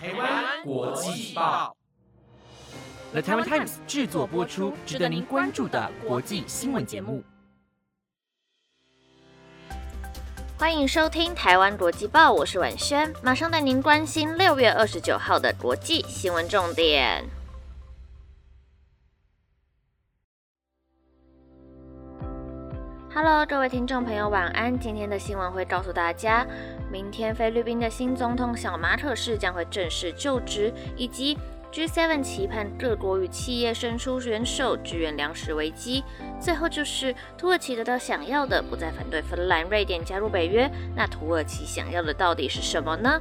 台湾国际报，The Taiwan Times 制作播出，值得您关注的国际新闻节目。欢迎收听台湾国际报，我是婉萱，马上带您关心六月二十九号的国际新闻重点。Hello，各位听众朋友，晚安。今天的新闻会告诉大家，明天菲律宾的新总统小马可士将会正式就职，以及。G7 期盼各国与企业伸出援手支援粮食危机。最后就是土耳其得到想要的，不再反对芬兰、瑞典加入北约。那土耳其想要的到底是什么呢？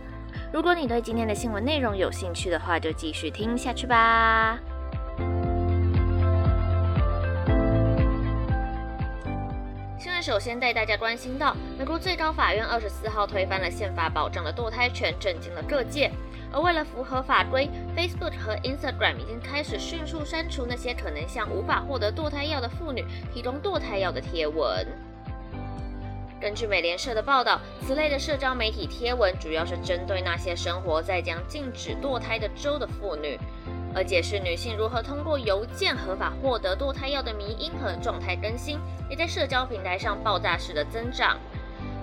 如果你对今天的新闻内容有兴趣的话，就继续听下去吧。首先带大家关心到，美国最高法院二十四号推翻了宪法保障的堕胎权，震惊了各界。而为了符合法规，Facebook 和 Instagram 已经开始迅速删除那些可能向无法获得堕胎药的妇女提供堕胎药的贴文。根据美联社的报道，此类的社交媒体贴文主要是针对那些生活在将禁止堕胎的州的妇女，而解释女性如何通过邮件合法获得堕胎药的迷因和状态更新，也在社交平台上爆炸式的增长。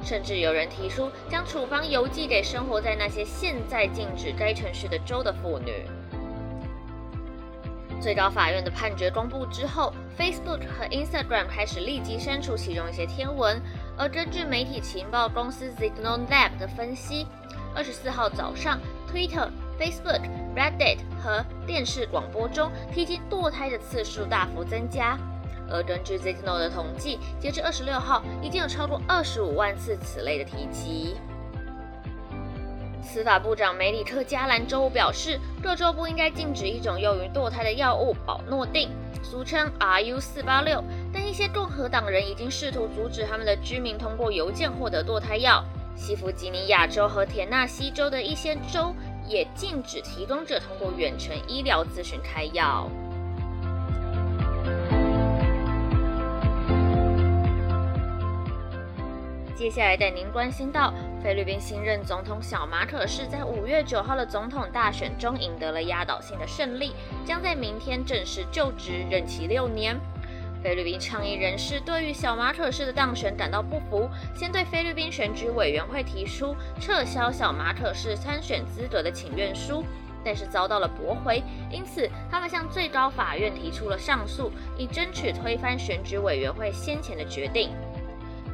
甚至有人提出将处方邮寄给生活在那些现在禁止该城市的州的妇女。最高法院的判决公布之后，Facebook 和 Instagram 开始立即删除其中一些贴文。而根据媒体情报公司 Signal Lab 的分析，二十四号早上，Twitter、Facebook、Reddit 和电视广播中提及堕胎的次数大幅增加。而根据 Zeno 的统计，截至二十六号，已经有超过二十五万次此类的提及。司法部长梅里克·加兰周五表示，各州不应该禁止一种用于堕胎的药物保诺定，俗称 RU 四八六。但一些共和党人已经试图阻止他们的居民通过邮件获得堕胎药。西弗吉尼亚州和田纳西州的一些州也禁止提供者通过远程医疗咨询开药。接下来带您关心到，菲律宾新任总统小马可是在五月九号的总统大选中赢得了压倒性的胜利，将在明天正式就职，任期六年。菲律宾倡议人士对于小马可士的当选感到不服，先对菲律宾选举委员会提出撤销小马可士参选资格的请愿书，但是遭到了驳回，因此他们向最高法院提出了上诉，以争取推翻选举委员会先前的决定。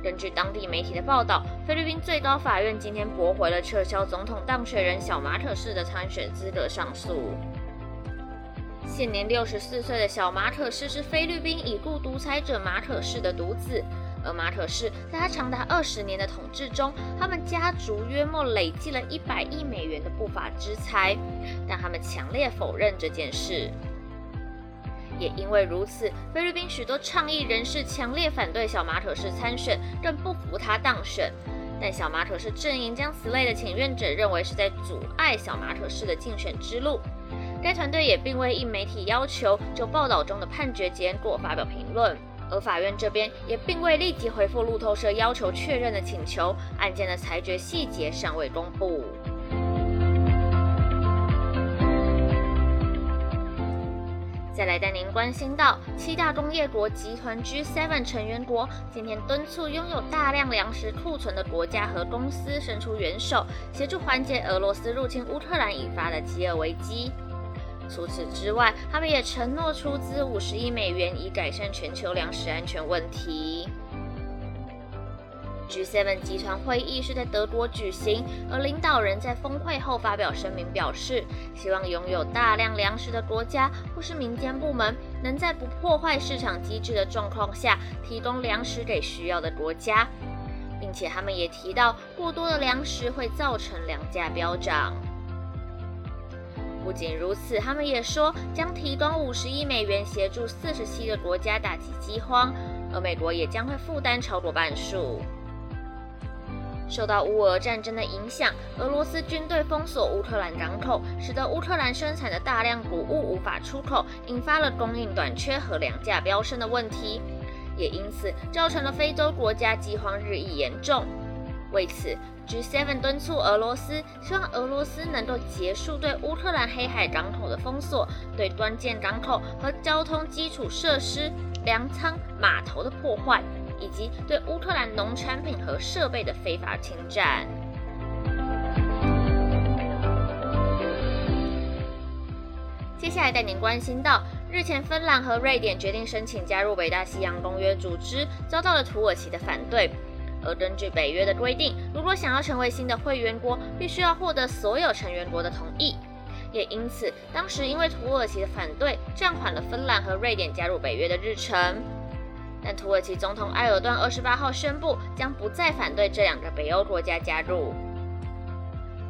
根据当地媒体的报道，菲律宾最高法院今天驳回了撤销总统当选人小马可士的参选资格上诉。现年六十四岁的小马可士是菲律宾已故独裁者马可士的独子，而马可士在他长达二十年的统治中，他们家族约莫累计了一百亿美元的不法之财，但他们强烈否认这件事。也因为如此，菲律宾许多倡议人士强烈反对小马可士参选，更不服他当选。但小马可士阵营将此类的请愿者认为是在阻碍小马可士的竞选之路。该团队也并未应媒体要求就报道中的判决结果发表评论，而法院这边也并未立即回复路透社要求确认的请求。案件的裁决细节尚未公布。再来带您关心到，七大工业国集团 G7 成员国今天敦促拥有大量粮食库存的国家和公司伸出援手，协助缓解俄罗斯入侵乌克兰引发的饥饿危机。除此之外，他们也承诺出资五十亿美元，以改善全球粮食安全问题。G7 集团会议是在德国举行，而领导人在峰会后发表声明，表示希望拥有大量粮食的国家或是民间部门，能在不破坏市场机制的状况下提供粮食给需要的国家，并且他们也提到，过多的粮食会造成粮价飙涨。不仅如此，他们也说将提供五十亿美元协助四十七个国家打击饥荒，而美国也将会负担超过半数。受到乌俄战争的影响，俄罗斯军队封锁乌克兰港口，使得乌克兰生产的大量谷物无法出口，引发了供应短缺和粮价飙升的问题，也因此造成了非洲国家饥荒日益严重。为此，G7 敦促俄罗斯，希望俄罗斯能够结束对乌克兰黑海港口的封锁，对关键港口和交通基础设施、粮仓、码头的破坏，以及对乌克兰农产品和设备的非法侵占。接下来带您关心到，日前芬兰和瑞典决定申请加入北大西洋公约组织，遭到了土耳其的反对。而根据北约的规定，如果想要成为新的会员国，必须要获得所有成员国的同意。也因此，当时因为土耳其的反对，暂缓了芬兰和瑞典加入北约的日程。但土耳其总统埃尔段二十八号宣布，将不再反对这两个北欧国家加入。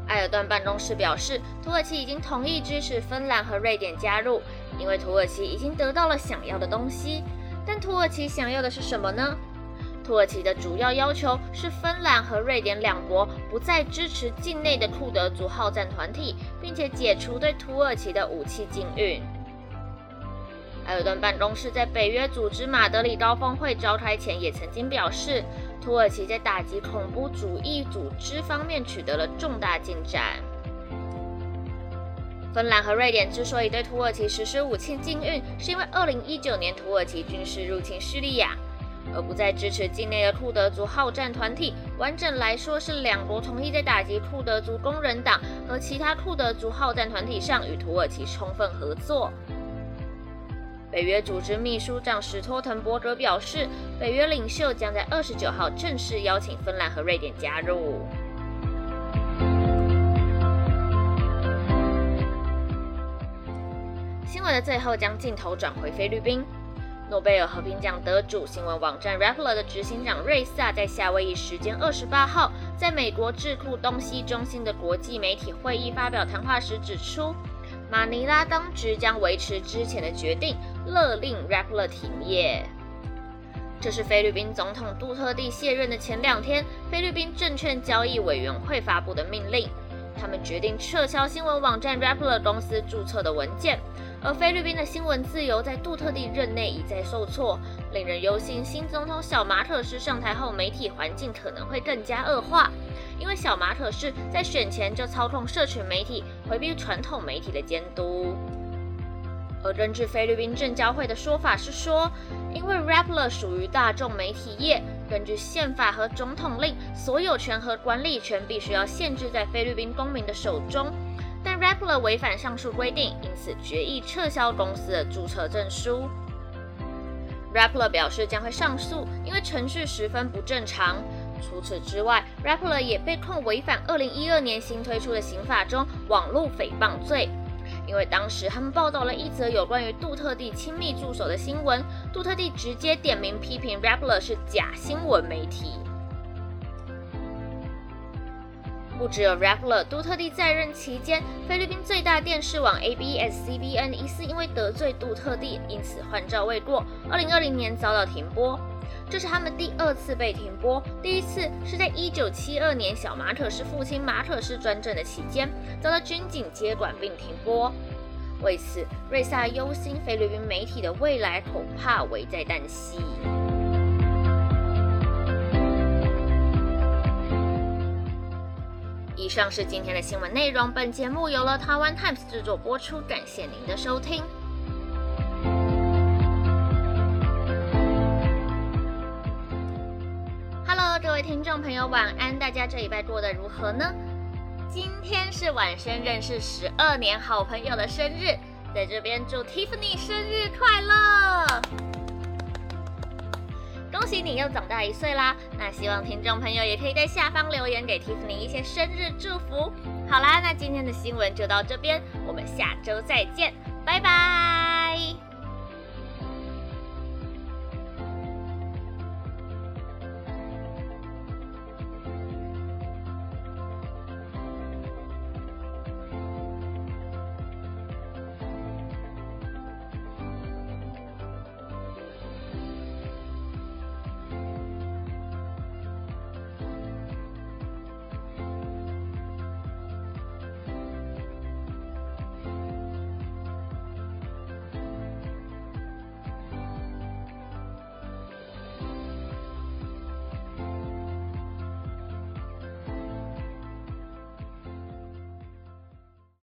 埃尔段办公室表示，土耳其已经同意支持芬兰和瑞典加入，因为土耳其已经得到了想要的东西。但土耳其想要的是什么呢？土耳其的主要要求是芬兰和瑞典两国不再支持境内的库德族好战团体，并且解除对土耳其的武器禁运。埃尔顿办公室在北约组织马德里高峰会召开前也曾经表示，土耳其在打击恐怖主义组织方面取得了重大进展。芬兰和瑞典之所以对土耳其实施武器禁运，是因为2019年土耳其军事入侵叙利亚。而不再支持境内的库德族好战团体。完整来说，是两国同意在打击库德族工人党和其他库德族好战团体上与土耳其充分合作。北约组织秘书长史托滕伯格表示，北约领袖将在二十九号正式邀请芬兰和瑞典加入。新闻的最后，将镜头转回菲律宾。诺贝尔和平奖得主、新闻网站 Rappler 的执行长瑞萨在夏威夷时间二十八号，在美国智库东西中心的国际媒体会议发表谈话时指出，马尼拉当局将维持之前的决定，勒令 Rappler 停业。这是菲律宾总统杜特地卸任的前两天，菲律宾证券交易委员会发布的命令。他们决定撤销新闻网站 Rappler 公司注册的文件，而菲律宾的新闻自由在杜特地任内一再受挫，令人忧心新总统小马可斯上台后，媒体环境可能会更加恶化，因为小马可斯在选前就操控社群媒体，回避传统媒体的监督。而根据菲律宾证交会的说法是说，因为 Rappler 属于大众媒体业。根据宪法和总统令，所有权和管理权必须要限制在菲律宾公民的手中。但 Rappler 违反上述规定，因此决议撤销公司的注册证书。Rappler 表示将会上诉，因为程序十分不正常。除此之外，Rappler 也被控违反2012年新推出的刑法中网络诽谤罪。因为当时他们报道了一则有关于杜特地亲密助手的新闻，杜特地直接点名批评 Rappler 是假新闻媒体。不只有 Rappler，杜特地在任期间，菲律宾最大电视网 ABS-CBN 疑似因为得罪杜特地，因此换照未过，2020年遭到停播。这是他们第二次被停播，第一次是在一九七二年小马可是父亲马可是专政的期间，遭到军警接管并停播。为此，瑞萨忧心菲律宾媒体的未来恐怕危在旦夕。以上是今天的新闻内容，本节目由了台湾 Times 制作播出，感谢您的收听。Hello，各位听众朋友，晚安！大家这礼拜过得如何呢？今天是晚生认识十二年好朋友的生日，在这边祝 Tiffany 生日快乐！恭喜你又长大一岁啦！那希望听众朋友也可以在下方留言给蒂芙尼一些生日祝福。好啦，那今天的新闻就到这边，我们下周再见，拜拜。